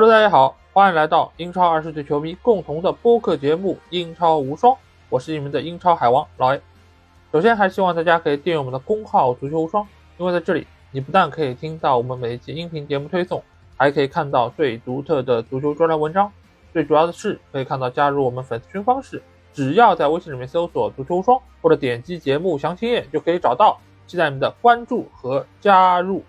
喽大家好，欢迎来到英超二十队球迷共同的播客节目《英超无双》，我是你们的英超海王老 A。首先，还希望大家可以订阅我们的公号“足球无双”，因为在这里，你不但可以听到我们每一期音频节目推送，还可以看到最独特的足球专栏文章。最主要的是，可以看到加入我们粉丝群方式，只要在微信里面搜索“足球无双”或者点击节目详情页就可以找到。期待你们的关注和加入。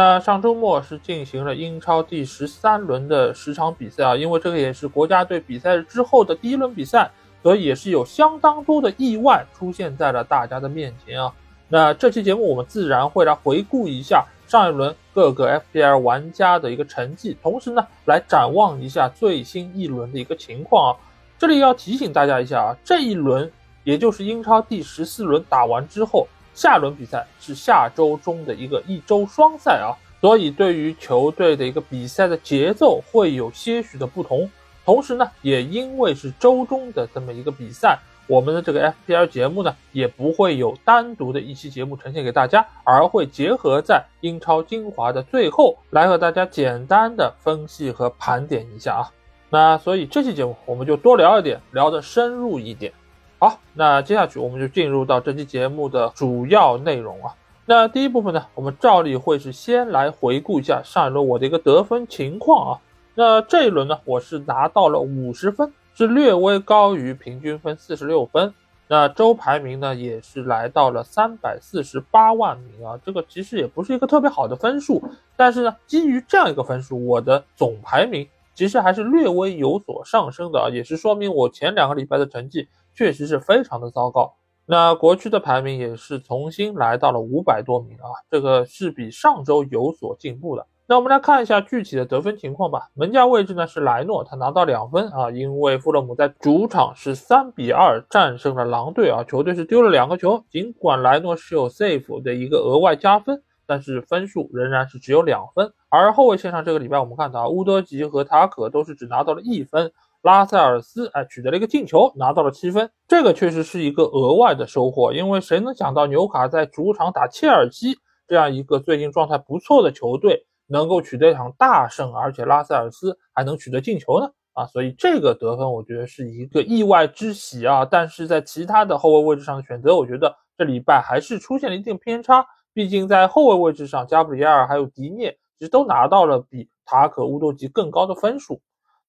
那上周末是进行了英超第十三轮的十场比赛啊，因为这个也是国家队比赛之后的第一轮比赛，所以也是有相当多的意外出现在了大家的面前啊。那这期节目我们自然会来回顾一下上一轮各个 FPL 玩家的一个成绩，同时呢来展望一下最新一轮的一个情况啊。这里要提醒大家一下啊，这一轮也就是英超第十四轮打完之后。下轮比赛是下周中的一个一周双赛啊，所以对于球队的一个比赛的节奏会有些许的不同。同时呢，也因为是周中的这么一个比赛，我们的这个 FPL 节目呢，也不会有单独的一期节目呈现给大家，而会结合在英超精华的最后来和大家简单的分析和盘点一下啊。那所以这期节目我们就多聊一点，聊得深入一点。好，那接下去我们就进入到这期节目的主要内容啊。那第一部分呢，我们照例会是先来回顾一下上一轮我的一个得分情况啊。那这一轮呢，我是拿到了五十分，是略微高于平均分四十六分。那周排名呢，也是来到了三百四十八万名啊。这个其实也不是一个特别好的分数，但是呢，基于这样一个分数，我的总排名其实还是略微有所上升的啊，也是说明我前两个礼拜的成绩。确实是非常的糟糕，那国区的排名也是重新来到了五百多名啊，这个是比上周有所进步的。那我们来看一下具体的得分情况吧。门将位置呢是莱诺，他拿到两分啊，因为富勒姆在主场是三比二战胜了狼队啊，球队是丢了两个球，尽管莱诺是有 save 的一个额外加分，但是分数仍然是只有两分。而后卫线上这个礼拜我们看到乌多吉和塔可都是只拿到了一分。拉塞尔斯哎取得了一个进球，拿到了七分，这个确实是一个额外的收获。因为谁能想到纽卡在主场打切尔西这样一个最近状态不错的球队，能够取得一场大胜，而且拉塞尔斯还能取得进球呢？啊，所以这个得分我觉得是一个意外之喜啊。但是在其他的后卫位置上的选择，我觉得这礼拜还是出现了一定偏差。毕竟在后卫位置上，加布里埃尔还有迪涅其实都拿到了比塔可、乌多吉更高的分数。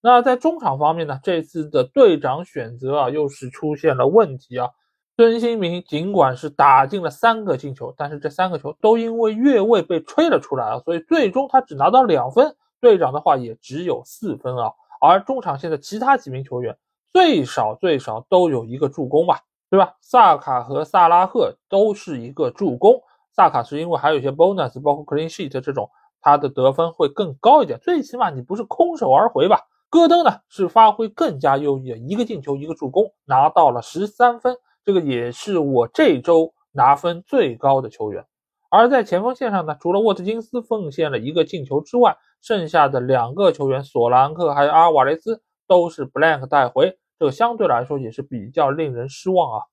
那在中场方面呢？这次的队长选择啊，又是出现了问题啊。孙兴民尽管是打进了三个进球，但是这三个球都因为越位被吹了出来啊，所以最终他只拿到两分。队长的话也只有四分啊。而中场线的其他几名球员最少最少都有一个助攻吧，对吧？萨卡和萨拉赫都是一个助攻。萨卡是因为还有一些 bonus，包括 clean sheet 这种，他的得分会更高一点。最起码你不是空手而回吧？戈登呢是发挥更加优异的，一个进球一个助攻，拿到了十三分，这个也是我这周拿分最高的球员。而在前锋线上呢，除了沃特金斯奉献了一个进球之外，剩下的两个球员索兰克还有阿尔瓦雷斯都是 blank 带回，这个相对来说也是比较令人失望啊。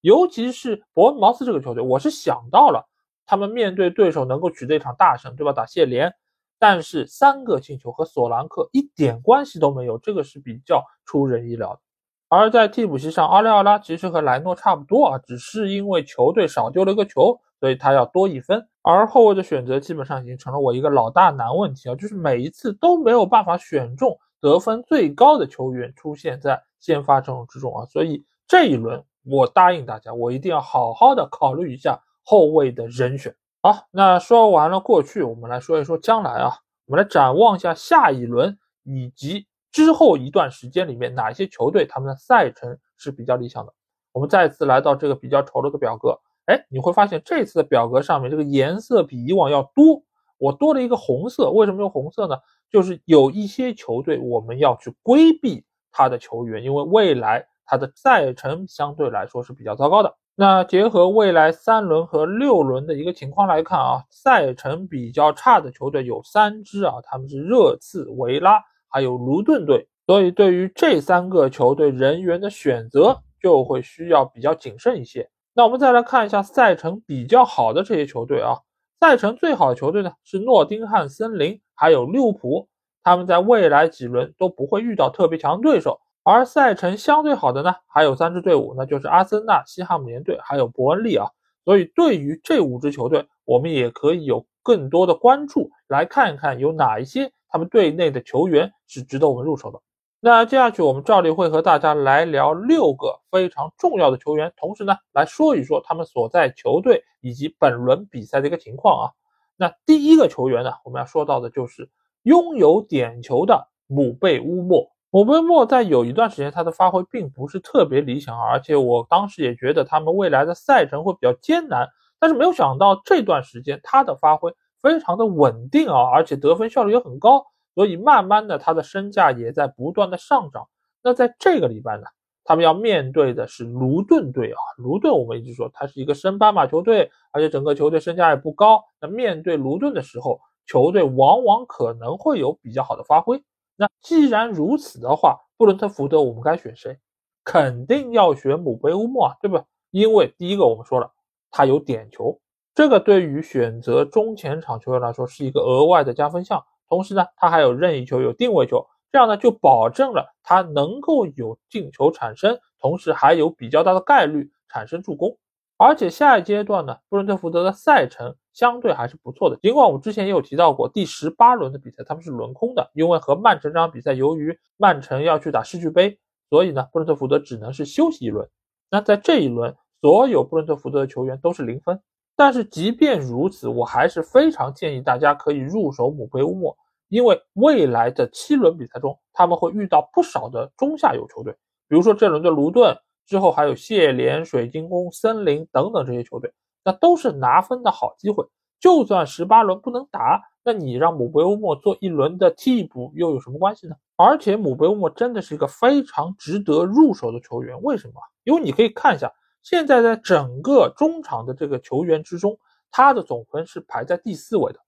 尤其是伯恩茅斯这个球队，我是想到了他们面对对手能够取得一场大胜，对吧？打谢联。但是三个进球和索兰克一点关系都没有，这个是比较出人意料的。而在替补席上，阿利奥拉其实和莱诺差不多啊，只是因为球队少丢了一个球，所以他要多一分。而后卫的选择基本上已经成了我一个老大难问题啊，就是每一次都没有办法选中得分最高的球员出现在先发阵容之中啊，所以这一轮我答应大家，我一定要好好的考虑一下后卫的人选。好，那说完了过去，我们来说一说将来啊。我们来展望一下下一轮以及之后一段时间里面哪些球队他们的赛程是比较理想的。我们再次来到这个比较丑陋的表格，哎，你会发现这次的表格上面这个颜色比以往要多，我多了一个红色。为什么用红色呢？就是有一些球队我们要去规避他的球员，因为未来他的赛程相对来说是比较糟糕的。那结合未来三轮和六轮的一个情况来看啊，赛程比较差的球队有三支啊，他们是热刺、维拉还有卢顿队，所以对于这三个球队人员的选择就会需要比较谨慎一些。那我们再来看一下赛程比较好的这些球队啊，赛程最好的球队呢是诺丁汉森林还有利物浦，他们在未来几轮都不会遇到特别强对手。而赛程相对好的呢，还有三支队伍，那就是阿森纳、西汉姆联队还有伯恩利啊。所以对于这五支球队，我们也可以有更多的关注，来看一看有哪一些他们队内的球员是值得我们入手的。那接下去我们照例会和大家来聊六个非常重要的球员，同时呢来说一说他们所在球队以及本轮比赛的一个情况啊。那第一个球员呢，我们要说到的就是拥有点球的姆贝乌莫。姆贝莫在有一段时间他的发挥并不是特别理想，而且我当时也觉得他们未来的赛程会比较艰难。但是没有想到这段时间他的发挥非常的稳定啊，而且得分效率也很高。所以慢慢的，他的身价也在不断的上涨。那在这个礼拜呢，他们要面对的是卢顿队啊。卢顿我们一直说他是一个升班马球队，而且整个球队身价也不高。那面对卢顿的时候，球队往往可能会有比较好的发挥。那既然如此的话，布伦特福德我们该选谁？肯定要选姆贝乌莫啊，对不？因为第一个我们说了，他有点球，这个对于选择中前场球员来说是一个额外的加分项。同时呢，他还有任意球，有定位球，这样呢就保证了他能够有进球产生，同时还有比较大的概率产生助攻。而且下一阶段呢，布伦特福德的赛程相对还是不错的。尽管我之前也有提到过，第十八轮的比赛他们是轮空的，因为和曼城这场比赛，由于曼城要去打世俱杯，所以呢，布伦特福德只能是休息一轮。那在这一轮，所有布伦特福德的球员都是零分。但是即便如此，我还是非常建议大家可以入手姆贝乌莫，因为未来的七轮比赛中，他们会遇到不少的中下游球队，比如说这轮的卢顿，之后还有谢联、水晶宫、森林等等这些球队，那都是拿分的好机会。就算十八轮不能打，那你让姆贝乌莫做一轮的替补又有什么关系呢？而且姆贝乌莫真的是一个非常值得入手的球员，为什么？因为你可以看一下。现在在整个中场的这个球员之中，他的总分是排在第四位的，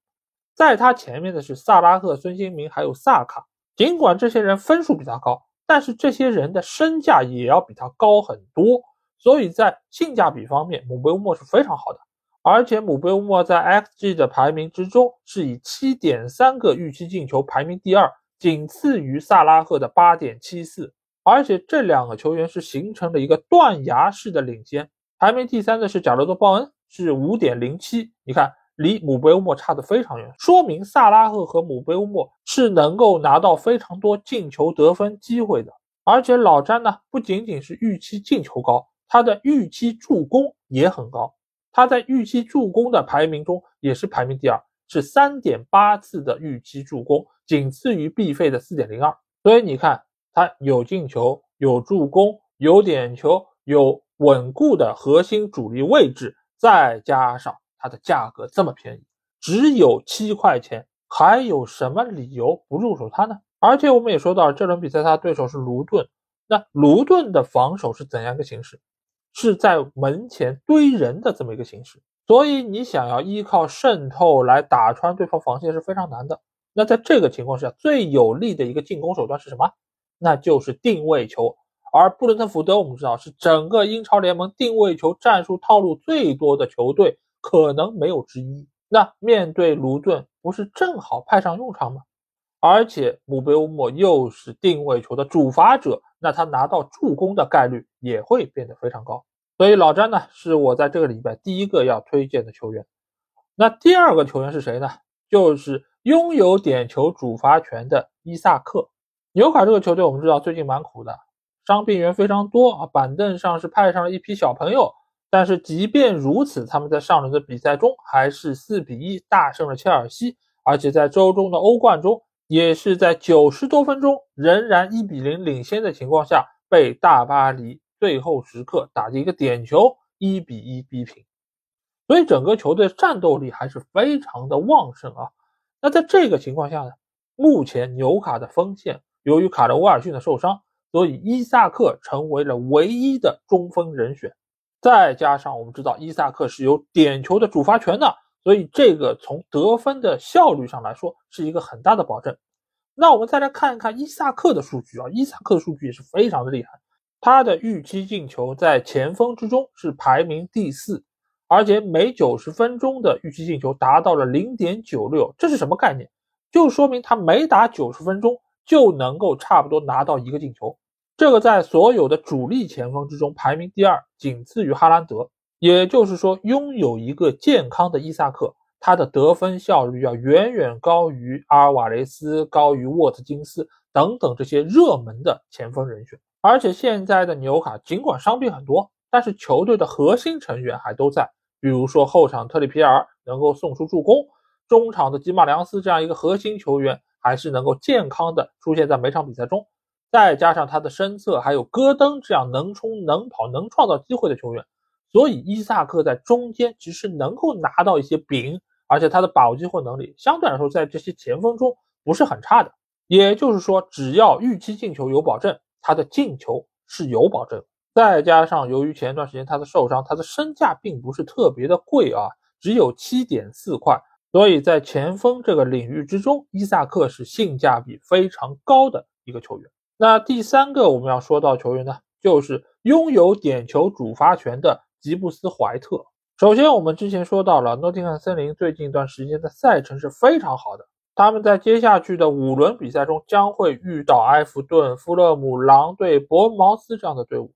在他前面的是萨拉赫、孙兴民还有萨卡。尽管这些人分数比他高，但是这些人的身价也要比他高很多，所以在性价比方面，姆贝乌莫是非常好的。而且姆贝乌莫在 XG 的排名之中是以七点三个预期进球排名第二，仅次于萨拉赫的八点七四。而且这两个球员是形成了一个断崖式的领先，排名第三的是贾罗德·鲍恩，是五点零七，你看离姆贝乌莫差的非常远，说明萨拉赫和姆贝乌莫是能够拿到非常多进球得分机会的。而且老詹呢，不仅仅是预期进球高，他的预期助攻也很高，他在预期助攻的排名中也是排名第二，是三点八次的预期助攻，仅次于毕费的四点零二。所以你看。他有进球，有助攻，有点球，有稳固的核心主力位置，再加上它的价格这么便宜，只有七块钱，还有什么理由不入手它呢？而且我们也说到，这轮比赛他对手是卢顿，那卢顿的防守是怎样一个形式？是在门前堆人的这么一个形式，所以你想要依靠渗透来打穿对方防线是非常难的。那在这个情况下，最有利的一个进攻手段是什么？那就是定位球，而布伦特福德我们知道是整个英超联盟定位球战术套路最多的球队，可能没有之一。那面对卢顿，不是正好派上用场吗？而且姆贝乌莫又是定位球的主罚者，那他拿到助攻的概率也会变得非常高。所以老詹呢，是我在这个礼拜第一个要推荐的球员。那第二个球员是谁呢？就是拥有点球主罚权的伊萨克。纽卡这个球队，我们知道最近蛮苦的，伤病员非常多啊，板凳上是派上了一批小朋友。但是即便如此，他们在上轮的比赛中还是四比一大胜了切尔西，而且在周中的欧冠中，也是在九十多分钟仍然一比零领先的情况下，被大巴黎最后时刻打进一个点球，一比一逼平。所以整个球队战斗力还是非常的旺盛啊。那在这个情况下呢，目前纽卡的锋线。由于卡德威尔逊的受伤，所以伊萨克成为了唯一的中锋人选。再加上我们知道伊萨克是有点球的主罚权的，所以这个从得分的效率上来说是一个很大的保证。那我们再来看一看伊萨克的数据啊，伊萨克的数据也是非常的厉害。他的预期进球在前锋之中是排名第四，而且每九十分钟的预期进球达到了零点九六，这是什么概念？就说明他每打九十分钟就能够差不多拿到一个进球。这个在所有的主力前锋之中排名第二，仅次于哈兰德。也就是说，拥有一个健康的伊萨克，他的得分效率要远远高于阿尔瓦雷斯、高于沃特金斯等等这些热门的前锋人选。而且现在的纽卡尽管伤病很多，但是球队的核心成员还都在。比如说后场特里皮尔能够送出助攻，中场的吉马良斯这样一个核心球员还是能够健康的出现在每场比赛中。再加上他的身侧还有戈登这样能冲能跑能创造机会的球员，所以伊萨克在中间其实能够拿到一些饼，而且他的把握机会能力相对来说在这些前锋中不是很差的。也就是说，只要预期进球有保证。他的进球是有保证，再加上由于前一段时间他的受伤，他的身价并不是特别的贵啊，只有七点四块，所以在前锋这个领域之中，伊萨克是性价比非常高的一个球员。那第三个我们要说到球员呢，就是拥有点球主罚权的吉布斯怀特。首先，我们之前说到了诺丁汉森林最近一段时间的赛程是非常好的。他们在接下去的五轮比赛中将会遇到埃弗顿、富勒姆、狼队、伯恩茅斯这样的队伍，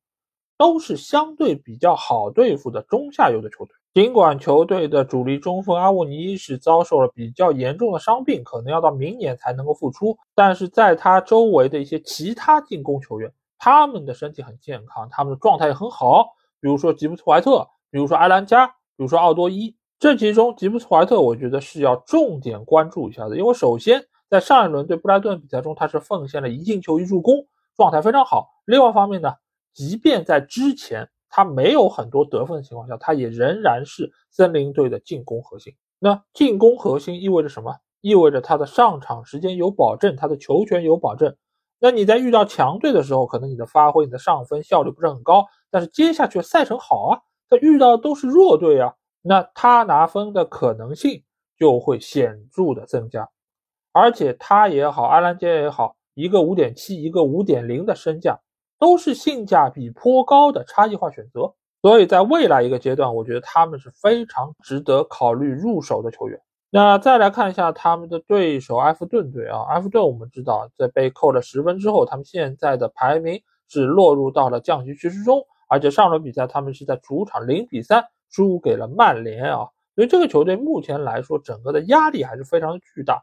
都是相对比较好对付的中下游的球队。尽管球队的主力中锋阿沃尼是遭受了比较严重的伤病，可能要到明年才能够复出，但是在他周围的一些其他进攻球员，他们的身体很健康，他们的状态也很好。比如说吉布斯怀特，比如说埃兰加，比如说奥多伊。这其中，吉布斯怀特我觉得是要重点关注一下的，因为首先在上一轮对布莱顿比赛中，他是奉献了一进球一助攻，状态非常好。另外一方面呢，即便在之前他没有很多得分的情况下，他也仍然是森林队的进攻核心。那进攻核心意味着什么？意味着他的上场时间有保证，他的球权有保证。那你在遇到强队的时候，可能你的发挥、你的上分效率不是很高，但是接下去赛程好啊，他遇到的都是弱队啊。那他拿分的可能性就会显著的增加，而且他也好，阿兰杰也好，一个五点七，一个五点零的身价，都是性价比颇高的差异化选择。所以在未来一个阶段，我觉得他们是非常值得考虑入手的球员。那再来看一下他们的对手埃弗顿队啊，埃弗顿我们知道，在被扣了十分之后，他们现在的排名是落入到了降级趋势中，而且上轮比赛他们是在主场零比三。输给了曼联啊，所以这个球队目前来说，整个的压力还是非常的巨大。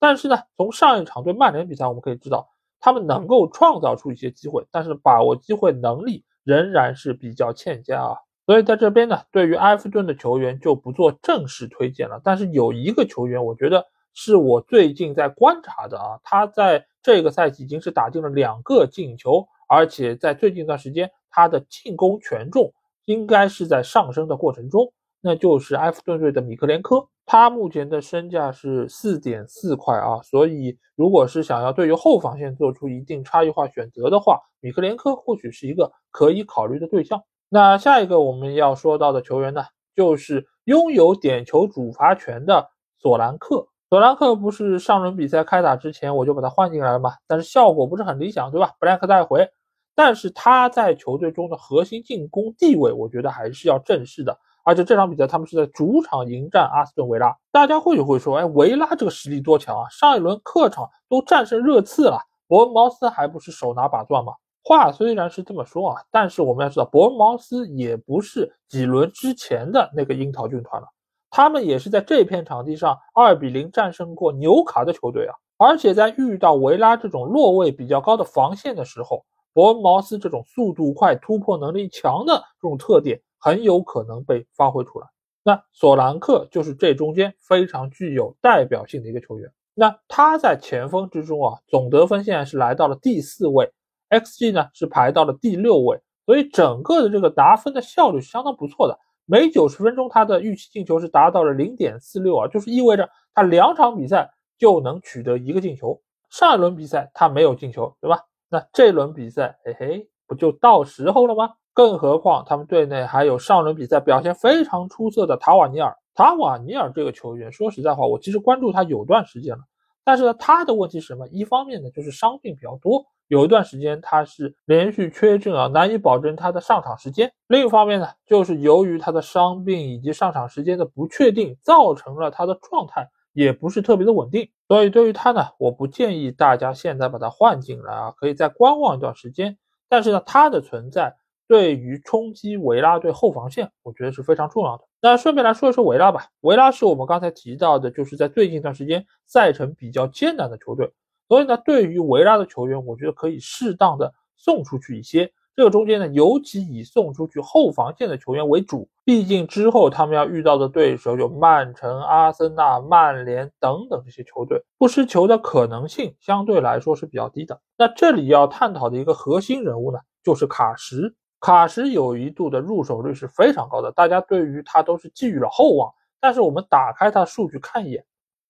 但是呢，从上一场对曼联比赛，我们可以知道，他们能够创造出一些机会，但是把握机会能力仍然是比较欠佳啊。所以在这边呢，对于埃弗顿的球员就不做正式推荐了。但是有一个球员，我觉得是我最近在观察的啊，他在这个赛季已经是打进了两个进球，而且在最近一段时间，他的进攻权重。应该是在上升的过程中，那就是埃弗顿队的米克连科，他目前的身价是四点四块啊，所以如果是想要对于后防线做出一定差异化选择的话，米克连科或许是一个可以考虑的对象。那下一个我们要说到的球员呢，就是拥有点球主罚权的索兰克。索兰克不是上轮比赛开打之前我就把他换进来了嘛，但是效果不是很理想，对吧？布莱克带回。但是他在球队中的核心进攻地位，我觉得还是要正视的。而且这场比赛他们是在主场迎战阿斯顿维拉，大家或许会说，哎，维拉这个实力多强啊？上一轮客场都战胜热刺了，伯恩茅斯还不是手拿把攥吗？话虽然是这么说啊，但是我们要知道，伯恩茅斯也不是几轮之前的那个樱桃军团了，他们也是在这片场地上二比零战胜过纽卡的球队啊。而且在遇到维拉这种落位比较高的防线的时候，伯恩茅斯这种速度快、突破能力强的这种特点很有可能被发挥出来。那索兰克就是这中间非常具有代表性的一个球员。那他在前锋之中啊，总得分现在是来到了第四位，xG 呢是排到了第六位，所以整个的这个拿分的效率是相当不错的。每九十分钟他的预期进球是达到了零点四六啊，就是意味着他两场比赛就能取得一个进球。上一轮比赛他没有进球，对吧？那这轮比赛，嘿嘿，不就到时候了吗？更何况他们队内还有上轮比赛表现非常出色的塔瓦尼尔。塔瓦尼尔这个球员，说实在话，我其实关注他有段时间了。但是呢，他的问题是什么？一方面呢，就是伤病比较多，有一段时间他是连续缺阵啊，难以保证他的上场时间。另一方面呢，就是由于他的伤病以及上场时间的不确定，造成了他的状态也不是特别的稳定。所以对于他呢，我不建议大家现在把他换进来啊，可以再观望一段时间。但是呢，他的存在对于冲击维拉队后防线，我觉得是非常重要的。那顺便来说一说维拉吧，维拉是我们刚才提到的，就是在最近一段时间赛程比较艰难的球队。所以呢，对于维拉的球员，我觉得可以适当的送出去一些。这个中间呢，尤其以送出去后防线的球员为主，毕竟之后他们要遇到的对手有曼城、阿森纳、曼联等等这些球队，不失球的可能性相对来说是比较低的。那这里要探讨的一个核心人物呢，就是卡什。卡什有一度的入手率是非常高的，大家对于他都是寄予了厚望。但是我们打开他数据看一眼，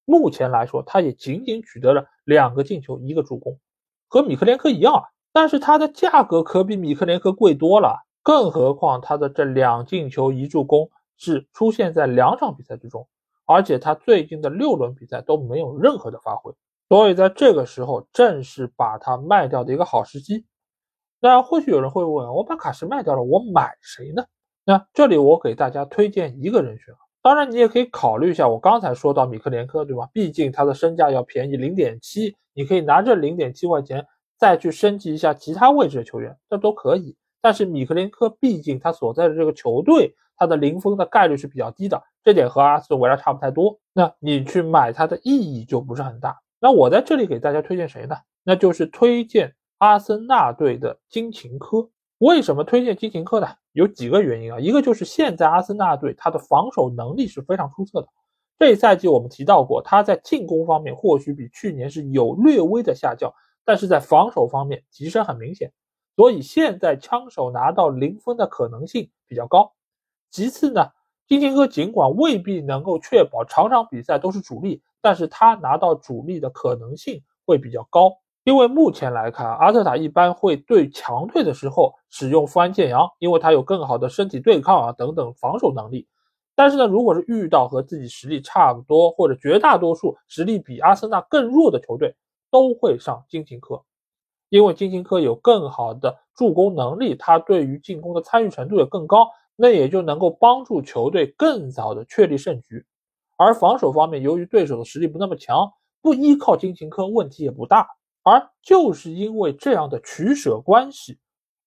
目前来说，他也仅仅取得了两个进球、一个助攻，和米克连科一样啊。但是它的价格可比米克连科贵多了，更何况他的这两进球一助攻是出现在两场比赛之中，而且他最近的六轮比赛都没有任何的发挥，所以在这个时候正是把他卖掉的一个好时机。那或许有人会问，我把卡什卖掉了，我买谁呢？那这里我给大家推荐一个人选，当然你也可以考虑一下我刚才说到米克连科，对吧？毕竟他的身价要便宜零点七，你可以拿这零点七块钱。再去升级一下其他位置的球员，这都可以。但是米克连科毕竟他所在的这个球队，他的零封的概率是比较低的，这点和阿斯顿维拉差不太多。那你去买他的意义就不是很大。那我在这里给大家推荐谁呢？那就是推荐阿森纳队的金琴科。为什么推荐金琴科呢？有几个原因啊。一个就是现在阿森纳队他的防守能力是非常出色的。这一赛季我们提到过，他在进攻方面或许比去年是有略微的下降。但是在防守方面提升很明显，所以现在枪手拿到零分的可能性比较高。其次呢，金琴科尽管未必能够确保场场比赛都是主力，但是他拿到主力的可能性会比较高。因为目前来看，阿特塔一般会对强队的时候使用富安健洋，因为他有更好的身体对抗啊等等防守能力。但是呢，如果是遇到和自己实力差不多或者绝大多数实力比阿森纳更弱的球队，都会上金琴科，因为金琴科有更好的助攻能力，他对于进攻的参与程度也更高，那也就能够帮助球队更早的确立胜局。而防守方面，由于对手的实力不那么强，不依靠金琴科问题也不大。而就是因为这样的取舍关系，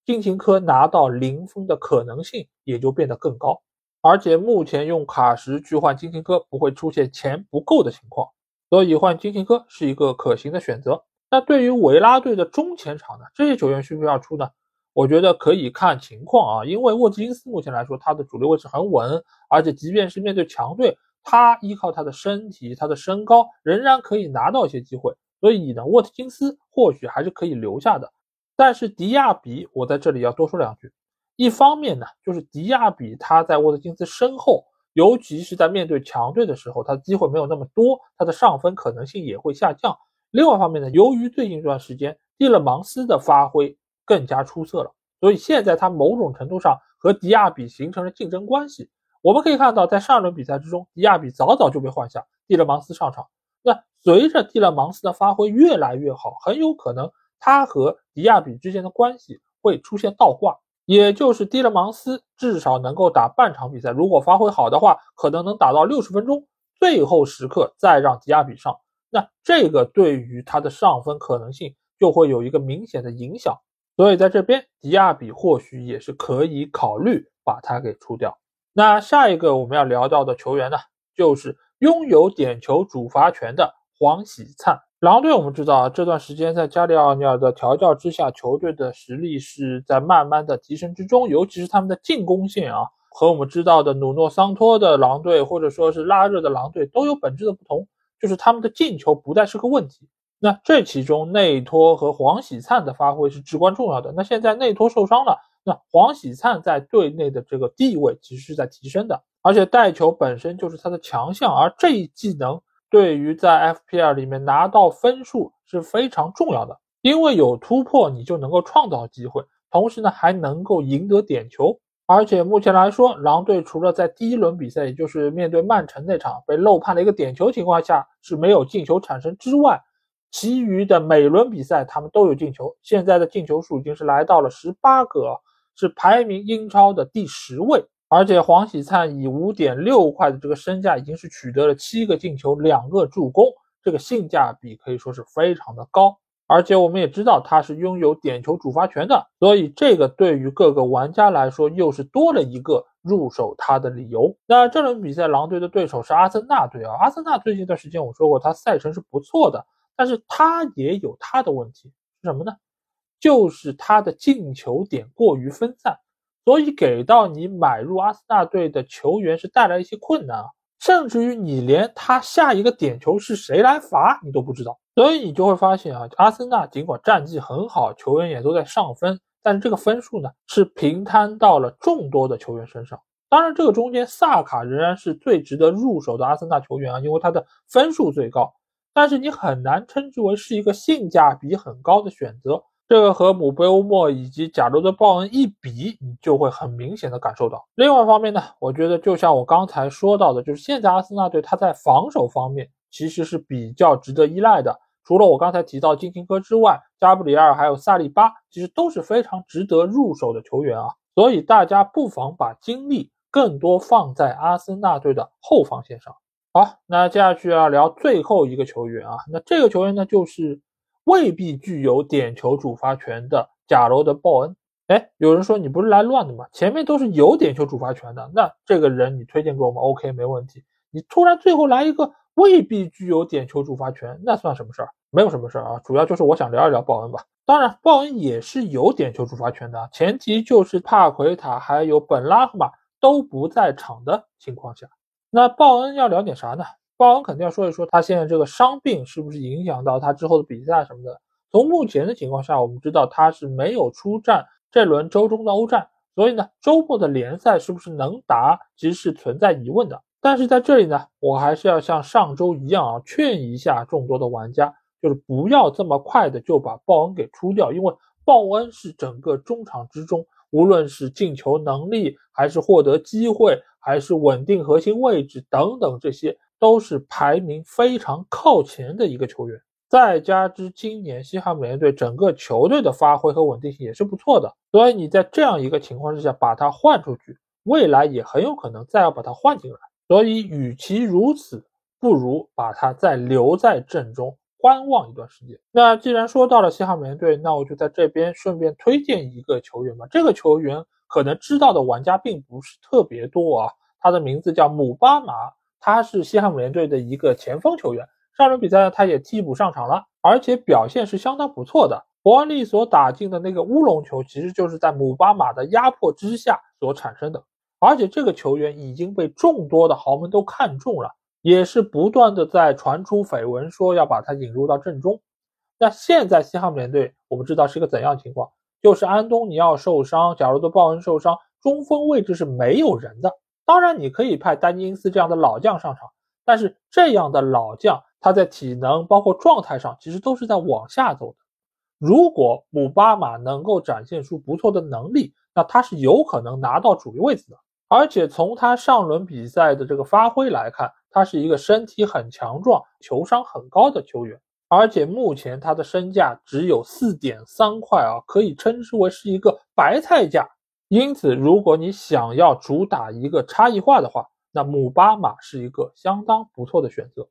金琴科拿到零封的可能性也就变得更高。而且目前用卡什去换金琴科不会出现钱不够的情况。所以换金琴科是一个可行的选择。那对于维拉队的中前场呢？这些球员需不需要出呢？我觉得可以看情况啊。因为沃特金斯目前来说，他的主力位置很稳，而且即便是面对强队，他依靠他的身体、他的身高，仍然可以拿到一些机会。所以呢，沃特金斯或许还是可以留下的。但是迪亚比，我在这里要多说两句。一方面呢，就是迪亚比他在沃特金斯身后。尤其是在面对强队的时候，他的机会没有那么多，他的上分可能性也会下降。另外一方面呢，由于最近这段时间蒂勒芒斯的发挥更加出色了，所以现在他某种程度上和迪亚比形成了竞争关系。我们可以看到，在上一轮比赛之中，迪亚比早早就被换下，蒂勒芒斯上场。那随着蒂勒芒斯的发挥越来越好，很有可能他和迪亚比之间的关系会出现倒挂。也就是蒂勒芒斯至少能够打半场比赛，如果发挥好的话，可能能打到六十分钟，最后时刻再让迪亚比上，那这个对于他的上分可能性就会有一个明显的影响。所以在这边，迪亚比或许也是可以考虑把他给出掉。那下一个我们要聊到的球员呢，就是拥有点球主罚权的黄喜灿。狼队，我们知道啊，这段时间在加里奥尼尔的调教之下，球队的实力是在慢慢的提升之中，尤其是他们的进攻线啊，和我们知道的努诺桑托的狼队或者说是拉热的狼队都有本质的不同，就是他们的进球不再是个问题。那这其中内托和黄喜灿的发挥是至关重要的。那现在内托受伤了，那黄喜灿在队内的这个地位其实是在提升的，而且带球本身就是他的强项，而这一技能。对于在 FPL 里面拿到分数是非常重要的，因为有突破，你就能够创造机会，同时呢还能够赢得点球。而且目前来说，狼队除了在第一轮比赛，也就是面对曼城那场被漏判了一个点球情况下是没有进球产生之外，其余的每轮比赛他们都有进球。现在的进球数已经是来到了十八个，是排名英超的第十位。而且黄喜灿以五点六块的这个身价，已经是取得了七个进球、两个助攻，这个性价比可以说是非常的高。而且我们也知道他是拥有点球主罚权的，所以这个对于各个玩家来说又是多了一个入手他的理由。那这轮比赛狼队的对手是阿森纳队啊，阿森纳最近一段时间我说过他赛程是不错的，但是他也有他的问题是什么呢？就是他的进球点过于分散，所以给到你买入阿森纳队的球员是带来一些困难啊。甚至于你连他下一个点球是谁来罚你都不知道，所以你就会发现啊，阿森纳尽管战绩很好，球员也都在上分，但是这个分数呢是平摊到了众多的球员身上。当然，这个中间萨卡仍然是最值得入手的阿森纳球员啊，因为他的分数最高，但是你很难称之为是一个性价比很高的选择。这个和姆贝欧莫以及贾罗德鲍恩一比，你就会很明显的感受到。另外一方面呢，我觉得就像我刚才说到的，就是现在阿森纳队他在防守方面其实是比较值得依赖的。除了我刚才提到金琴科之外，加布里埃尔还有萨利巴，其实都是非常值得入手的球员啊。所以大家不妨把精力更多放在阿森纳队的后防线上。好，那接下去要聊最后一个球员啊，那这个球员呢就是。未必具有点球主罚权的贾罗德·鲍恩，哎，有人说你不是来乱的吗？前面都是有点球主罚权的，那这个人你推荐给我们，OK，没问题。你突然最后来一个未必具有点球主罚权，那算什么事儿？没有什么事儿啊，主要就是我想聊一聊鲍恩吧。当然，鲍恩也是有点球主罚权的，前提就是帕奎塔还有本拉赫马都不在场的情况下。那鲍恩要聊点啥呢？鲍恩肯定要说一说他现在这个伤病是不是影响到他之后的比赛什么的。从目前的情况下，我们知道他是没有出战这轮周中的欧战，所以呢，周末的联赛是不是能打，其实是存在疑问的。但是在这里呢，我还是要像上周一样啊，劝一下众多的玩家，就是不要这么快的就把鲍恩给出掉，因为鲍恩是整个中场之中，无论是进球能力，还是获得机会，还是稳定核心位置等等这些。都是排名非常靠前的一个球员，再加之今年西汉姆联队整个球队的发挥和稳定性也是不错的，所以你在这样一个情况之下把他换出去，未来也很有可能再要把他换进来。所以与其如此，不如把他再留在阵中观望一段时间。那既然说到了西汉姆联队，那我就在这边顺便推荐一个球员吧。这个球员可能知道的玩家并不是特别多啊，他的名字叫姆巴马。他是西汉姆联队的一个前锋球员，上轮比赛呢他也替补上场了，而且表现是相当不错的。伯恩利所打进的那个乌龙球，其实就是在姆巴马的压迫之下所产生的。而且这个球员已经被众多的豪门都看中了，也是不断的在传出绯闻，说要把他引入到阵中。那现在西汉姆联队我们知道是一个怎样情况？就是安东尼奥受伤，假如说鲍恩受伤，中锋位置是没有人的。当然，你可以派丹尼斯这样的老将上场，但是这样的老将他在体能包括状态上其实都是在往下走的。如果姆巴马能够展现出不错的能力，那他是有可能拿到主力位置的。而且从他上轮比赛的这个发挥来看，他是一个身体很强壮、球商很高的球员。而且目前他的身价只有四点三块啊，可以称之为是一个白菜价。因此，如果你想要主打一个差异化的话，那姆巴马是一个相当不错的选择。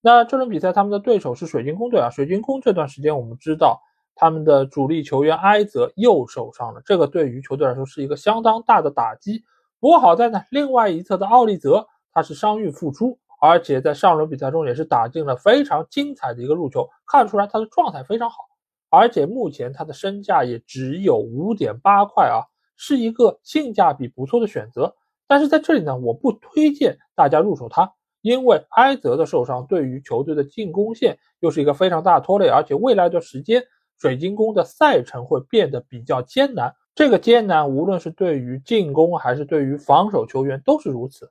那这轮比赛他们的对手是水晶宫队啊，水晶宫这段时间我们知道他们的主力球员埃泽又受伤了，这个对于球队来说是一个相当大的打击。不过好在呢，另外一侧的奥利泽他是伤愈复出，而且在上轮比赛中也是打进了非常精彩的一个入球，看出来他的状态非常好，而且目前他的身价也只有五点八块啊。是一个性价比不错的选择，但是在这里呢，我不推荐大家入手它，因为埃泽的受伤对于球队的进攻线又是一个非常大拖累，而且未来的时间水晶宫的赛程会变得比较艰难。这个艰难无论是对于进攻还是对于防守球员都是如此，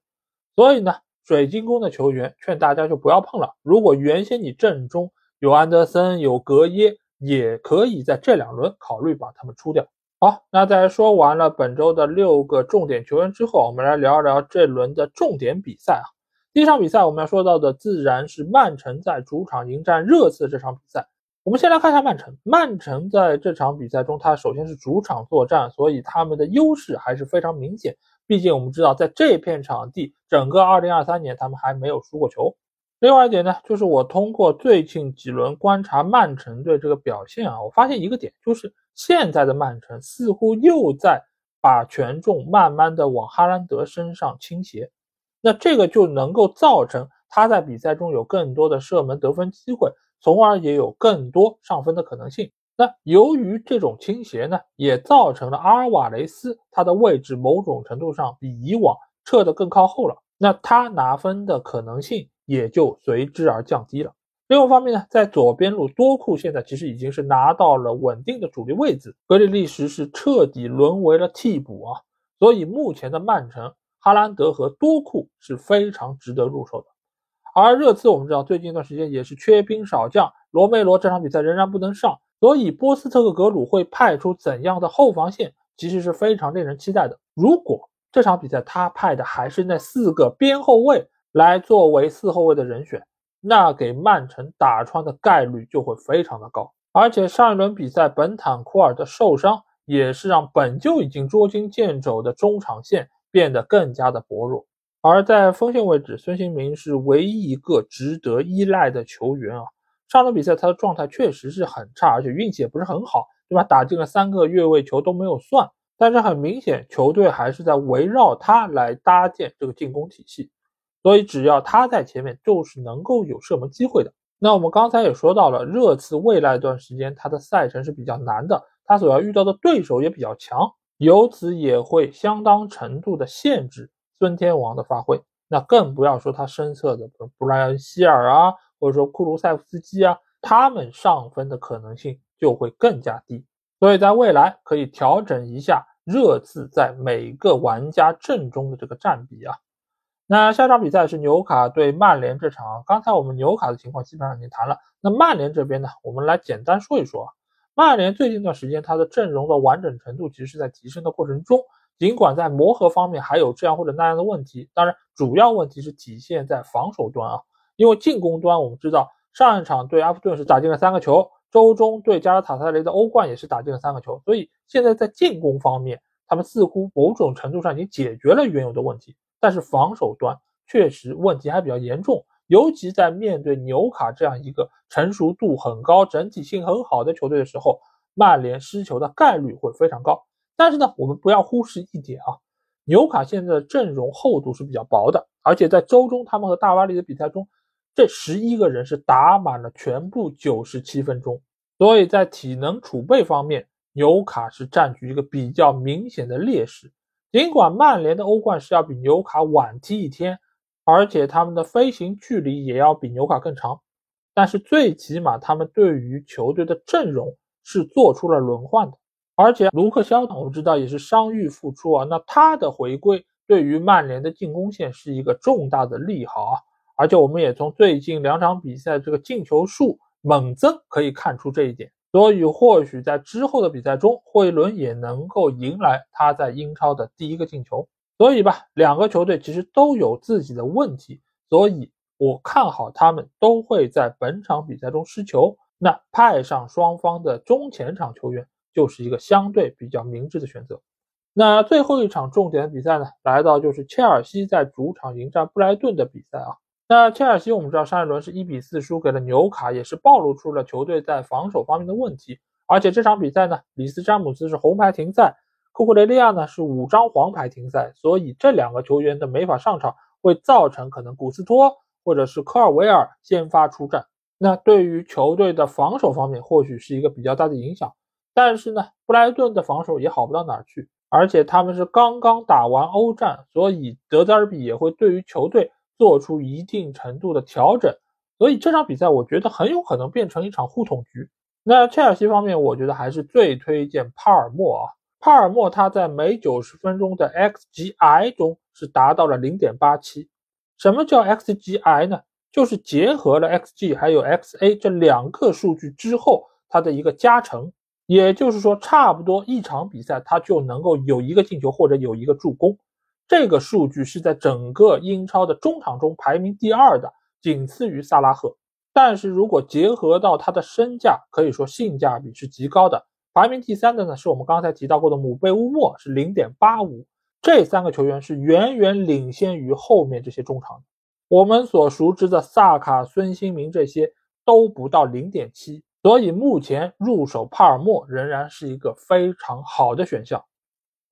所以呢，水晶宫的球员劝大家就不要碰了。如果原先你阵中有安德森有格耶，也可以在这两轮考虑把他们出掉。好，那在说完了本周的六个重点球员之后，我们来聊一聊这轮的重点比赛啊。第一场比赛我们要说到的自然是曼城在主场迎战热刺这场比赛。我们先来看一下曼城。曼城在这场比赛中，他首先是主场作战，所以他们的优势还是非常明显，毕竟我们知道，在这片场地，整个2023年他们还没有输过球。另外一点呢，就是我通过最近几轮观察曼城队这个表现啊，我发现一个点，就是现在的曼城似乎又在把权重慢慢的往哈兰德身上倾斜，那这个就能够造成他在比赛中有更多的射门得分机会，从而也有更多上分的可能性。那由于这种倾斜呢，也造成了阿尔瓦雷斯他的位置某种程度上比以往撤得更靠后了，那他拿分的可能性。也就随之而降低了。另外一方面呢，在左边路多库现在其实已经是拿到了稳定的主力位置，格里利什是彻底沦为了替补啊。所以目前的曼城，哈兰德和多库是非常值得入手的。而热刺我们知道最近一段时间也是缺兵少将，罗梅罗这场比赛仍然不能上，所以波斯特克格鲁会派出怎样的后防线，其实是非常令人期待的。如果这场比赛他派的还是那四个边后卫，来作为四后卫的人选，那给曼城打穿的概率就会非常的高。而且上一轮比赛，本坦库尔的受伤也是让本就已经捉襟见肘的中场线变得更加的薄弱。而在锋线位置，孙兴民是唯一一个值得依赖的球员啊。上轮比赛他的状态确实是很差，而且运气也不是很好，对吧？打进了三个越位球都没有算。但是很明显，球队还是在围绕他来搭建这个进攻体系。所以只要他在前面，就是能够有射门机会的。那我们刚才也说到了，热刺未来一段时间他的赛程是比较难的，他所要遇到的对手也比较强，由此也会相当程度的限制孙天王的发挥。那更不要说他身侧的布莱恩希尔啊，或者说库卢塞夫斯基啊，他们上分的可能性就会更加低。所以在未来可以调整一下热刺在每个玩家阵中的这个占比啊。那下场比赛是纽卡对曼联这场，刚才我们纽卡的情况基本上已经谈了。那曼联这边呢，我们来简单说一说啊。曼联最近一段时间，它的阵容的完整程度其实是在提升的过程中，尽管在磨合方面还有这样或者那样的问题，当然主要问题是体现在防守端啊。因为进攻端我们知道，上一场对阿弗顿是打进了三个球，周中对加拉塔萨雷的欧冠也是打进了三个球，所以现在在进攻方面，他们似乎某种程度上已经解决了原有的问题。但是防守端确实问题还比较严重，尤其在面对纽卡这样一个成熟度很高、整体性很好的球队的时候，曼联失球的概率会非常高。但是呢，我们不要忽视一点啊，纽卡现在的阵容厚度是比较薄的，而且在周中他们和大巴黎的比赛中，这十一个人是打满了全部九十七分钟，所以在体能储备方面，纽卡是占据一个比较明显的劣势。尽管曼联的欧冠是要比纽卡晚踢一天，而且他们的飞行距离也要比纽卡更长，但是最起码他们对于球队的阵容是做出了轮换的。而且卢克肖我知道也是伤愈复出啊，那他的回归对于曼联的进攻线是一个重大的利好啊。而且我们也从最近两场比赛这个进球数猛增可以看出这一点。所以，或许在之后的比赛中，霍伊伦也能够迎来他在英超的第一个进球。所以吧，两个球队其实都有自己的问题，所以我看好他们都会在本场比赛中失球。那派上双方的中前场球员就是一个相对比较明智的选择。那最后一场重点的比赛呢，来到就是切尔西在主场迎战布莱顿的比赛啊。那切尔西我们知道上一轮是一比四输给了纽卡，也是暴露出了球队在防守方面的问题。而且这场比赛呢，里斯詹姆斯是红牌停赛，库库雷利亚呢是五张黄牌停赛，所以这两个球员的没法上场，会造成可能古斯托或者是科尔维尔先发出战。那对于球队的防守方面，或许是一个比较大的影响。但是呢，布莱顿的防守也好不到哪儿去，而且他们是刚刚打完欧战，所以德泽尔比也会对于球队。做出一定程度的调整，所以这场比赛我觉得很有可能变成一场互捅局。那切尔西方面，我觉得还是最推荐帕尔默啊。帕尔默他在每九十分钟的 xGI 中是达到了零点八七。什么叫 xGI 呢？就是结合了 xG 还有 xA 这两个数据之后，它的一个加成。也就是说，差不多一场比赛它就能够有一个进球或者有一个助攻。这个数据是在整个英超的中场中排名第二的，仅次于萨拉赫。但是如果结合到他的身价，可以说性价比是极高的。排名第三的呢，是我们刚才提到过的姆贝乌莫，是零点八五。这三个球员是远远领先于后面这些中场的。我们所熟知的萨卡、孙兴民这些都不到零点七，所以目前入手帕尔默仍然是一个非常好的选项。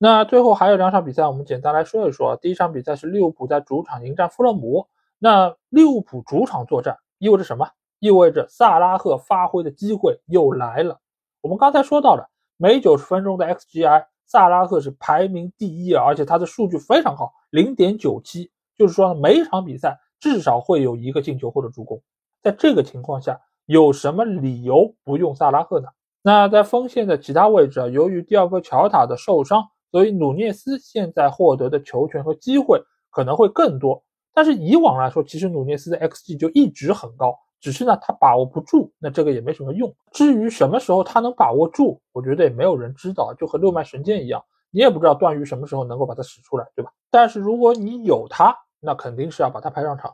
那最后还有两场比赛，我们简单来说一说。第一场比赛是利物浦在主场迎战富勒姆。那利物浦主场作战意味着什么？意味着萨拉赫发挥的机会又来了。我们刚才说到了，每九十分钟的 xGI，萨拉赫是排名第一，而且他的数据非常好，零点九七，就是说呢，每一场比赛至少会有一个进球或者助攻。在这个情况下，有什么理由不用萨拉赫呢？那在锋线的其他位置啊，由于第二个乔塔的受伤。所以努涅斯现在获得的球权和机会可能会更多，但是以往来说，其实努涅斯的 xG 就一直很高，只是呢他把握不住，那这个也没什么用。至于什么时候他能把握住，我觉得也没有人知道，就和六脉神剑一样，你也不知道段誉什么时候能够把它使出来，对吧？但是如果你有他，那肯定是要把他派上场。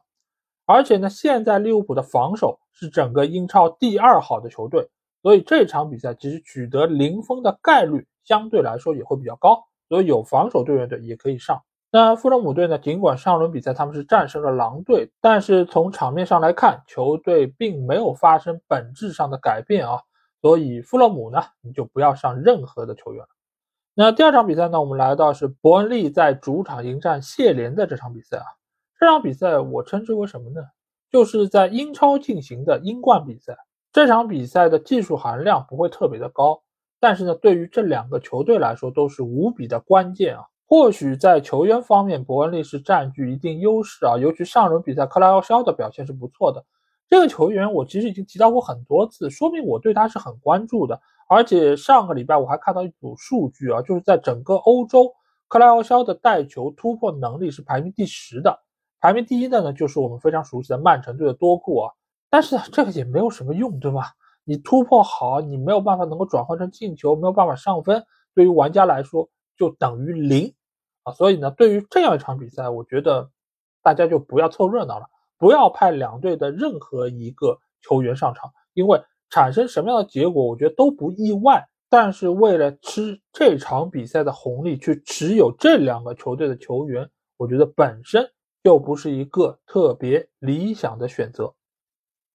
而且呢，现在利物浦的防守是整个英超第二好的球队，所以这场比赛其实取得零封的概率。相对来说也会比较高，所以有防守队员的也可以上。那富勒姆队呢？尽管上轮比赛他们是战胜了狼队，但是从场面上来看，球队并没有发生本质上的改变啊。所以富勒姆呢，你就不要上任何的球员了。那第二场比赛呢，我们来到是伯恩利在主场迎战谢联的这场比赛啊。这场比赛我称之为什么呢？就是在英超进行的英冠比赛。这场比赛的技术含量不会特别的高。但是呢，对于这两个球队来说都是无比的关键啊。或许在球员方面，伯恩利是占据一定优势啊。尤其上轮比赛克莱奥肖的表现是不错的。这个球员我其实已经提到过很多次，说明我对他是很关注的。而且上个礼拜我还看到一组数据啊，就是在整个欧洲，克莱奥肖的带球突破能力是排名第十的，排名第一的呢就是我们非常熟悉的曼城队的多库啊。但是这个也没有什么用，对吧？你突破好，你没有办法能够转换成进球，没有办法上分，对于玩家来说就等于零啊。所以呢，对于这样一场比赛，我觉得大家就不要凑热闹了，不要派两队的任何一个球员上场，因为产生什么样的结果，我觉得都不意外。但是为了吃这场比赛的红利，去持有这两个球队的球员，我觉得本身就不是一个特别理想的选择。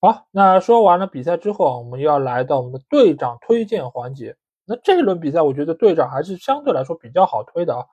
好，那说完了比赛之后啊，我们又要来到我们的队长推荐环节。那这一轮比赛，我觉得队长还是相对来说比较好推的啊。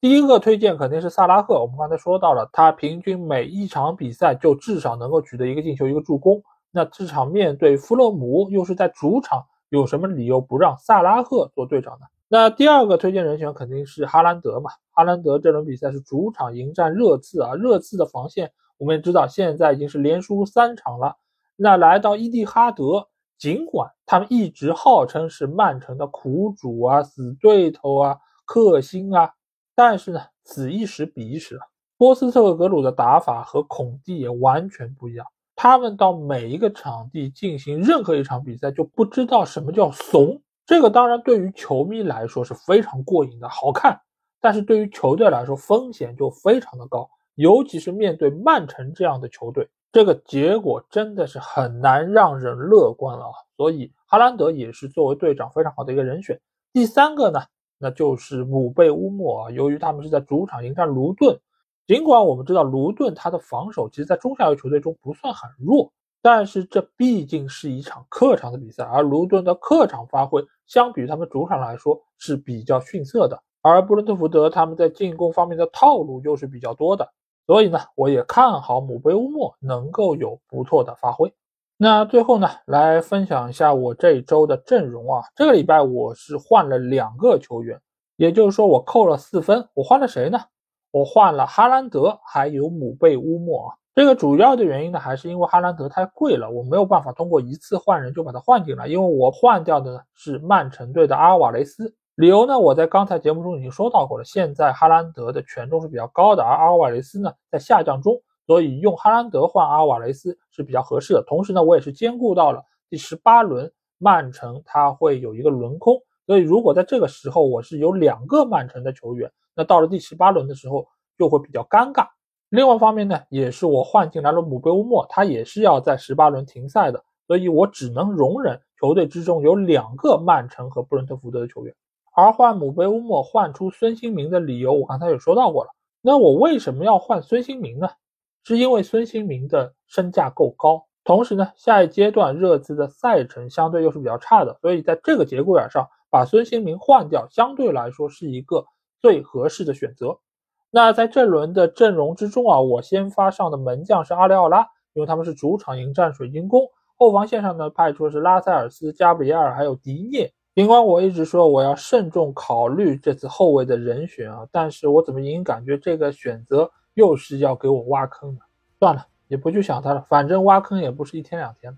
第一个推荐肯定是萨拉赫，我们刚才说到了，他平均每一场比赛就至少能够取得一个进球、一个助攻。那这场面对弗洛姆，又是在主场，有什么理由不让萨拉赫做队长呢？那第二个推荐人选肯定是哈兰德嘛。哈兰德这轮比赛是主场迎战热刺啊，热刺的防线我们也知道，现在已经是连输三场了。那来到伊蒂哈德，尽管他们一直号称是曼城的苦主啊、死对头啊、克星啊，但是呢，此一时彼一时啊。波斯特格鲁的打法和孔蒂也完全不一样。他们到每一个场地进行任何一场比赛，就不知道什么叫怂。这个当然对于球迷来说是非常过瘾的好看，但是对于球队来说风险就非常的高，尤其是面对曼城这样的球队。这个结果真的是很难让人乐观了啊！所以哈兰德也是作为队长非常好的一个人选。第三个呢，那就是姆贝乌莫啊。由于他们是在主场迎战卢顿，尽管我们知道卢顿他的防守其实在中下游球队中不算很弱，但是这毕竟是一场客场的比赛，而卢顿的客场发挥相比于他们主场来说是比较逊色的。而布伦特福德他们在进攻方面的套路又是比较多的。所以呢，我也看好姆贝乌莫能够有不错的发挥。那最后呢，来分享一下我这周的阵容啊。这个礼拜我是换了两个球员，也就是说我扣了四分。我换了谁呢？我换了哈兰德，还有姆贝乌莫啊。这个主要的原因呢，还是因为哈兰德太贵了，我没有办法通过一次换人就把他换进来，因为我换掉的呢是曼城队的阿瓦雷斯。理由呢？我在刚才节目中已经说到过了。现在哈兰德的权重是比较高的，而阿尔瓦雷斯呢在下降中，所以用哈兰德换阿尔瓦雷斯是比较合适的。同时呢，我也是兼顾到了第十八轮曼城他会有一个轮空，所以如果在这个时候我是有两个曼城的球员，那到了第十八轮的时候就会比较尴尬。另外一方面呢，也是我换进来了姆贝乌莫，他也是要在十八轮停赛的，所以我只能容忍球队之中有两个曼城和布伦特福德的球员。而换姆贝乌莫换出孙兴民的理由，我刚才也说到过了。那我为什么要换孙兴民呢？是因为孙兴民的身价够高，同时呢，下一阶段热刺的赛程相对又是比较差的，所以在这个节骨眼上把孙兴民换掉，相对来说是一个最合适的选择。那在这轮的阵容之中啊，我先发上的门将是阿里奥拉，因为他们是主场迎战水晶宫。后防线上呢，派出的是拉塞尔斯、加布里埃尔还有迪涅。尽管我一直说我要慎重考虑这次后卫的人选啊，但是我怎么隐隐感觉这个选择又是要给我挖坑的。算了，也不去想他了，反正挖坑也不是一天两天。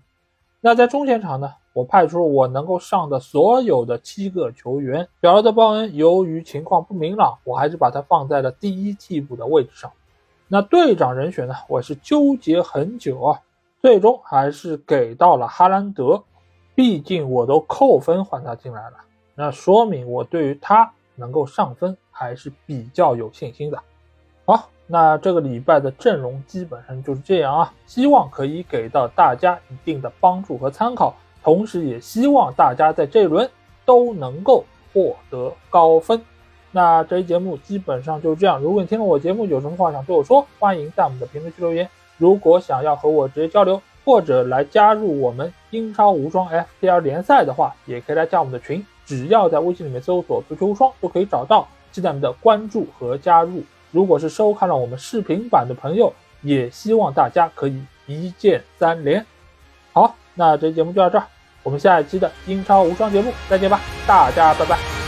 那在中前场呢，我派出我能够上的所有的七个球员。表尔德鲍恩由于情况不明朗，我还是把他放在了第一替补的位置上。那队长人选呢，我是纠结很久啊。最终还是给到了哈兰德，毕竟我都扣分换他进来了，那说明我对于他能够上分还是比较有信心的。好，那这个礼拜的阵容基本上就是这样啊，希望可以给到大家一定的帮助和参考，同时也希望大家在这一轮都能够获得高分。那这期节目基本上就是这样，如果你听了我节目有什么话想对我说，欢迎在我们的评论区留言。如果想要和我直接交流，或者来加入我们英超无双 FPL 联赛的话，也可以来加我们的群，只要在微信里面搜索“足球无双”就可以找到，期待你们的关注和加入。如果是收看了我们视频版的朋友，也希望大家可以一键三连。好，那这节目就到这儿，我们下一期的英超无双节目再见吧，大家拜拜。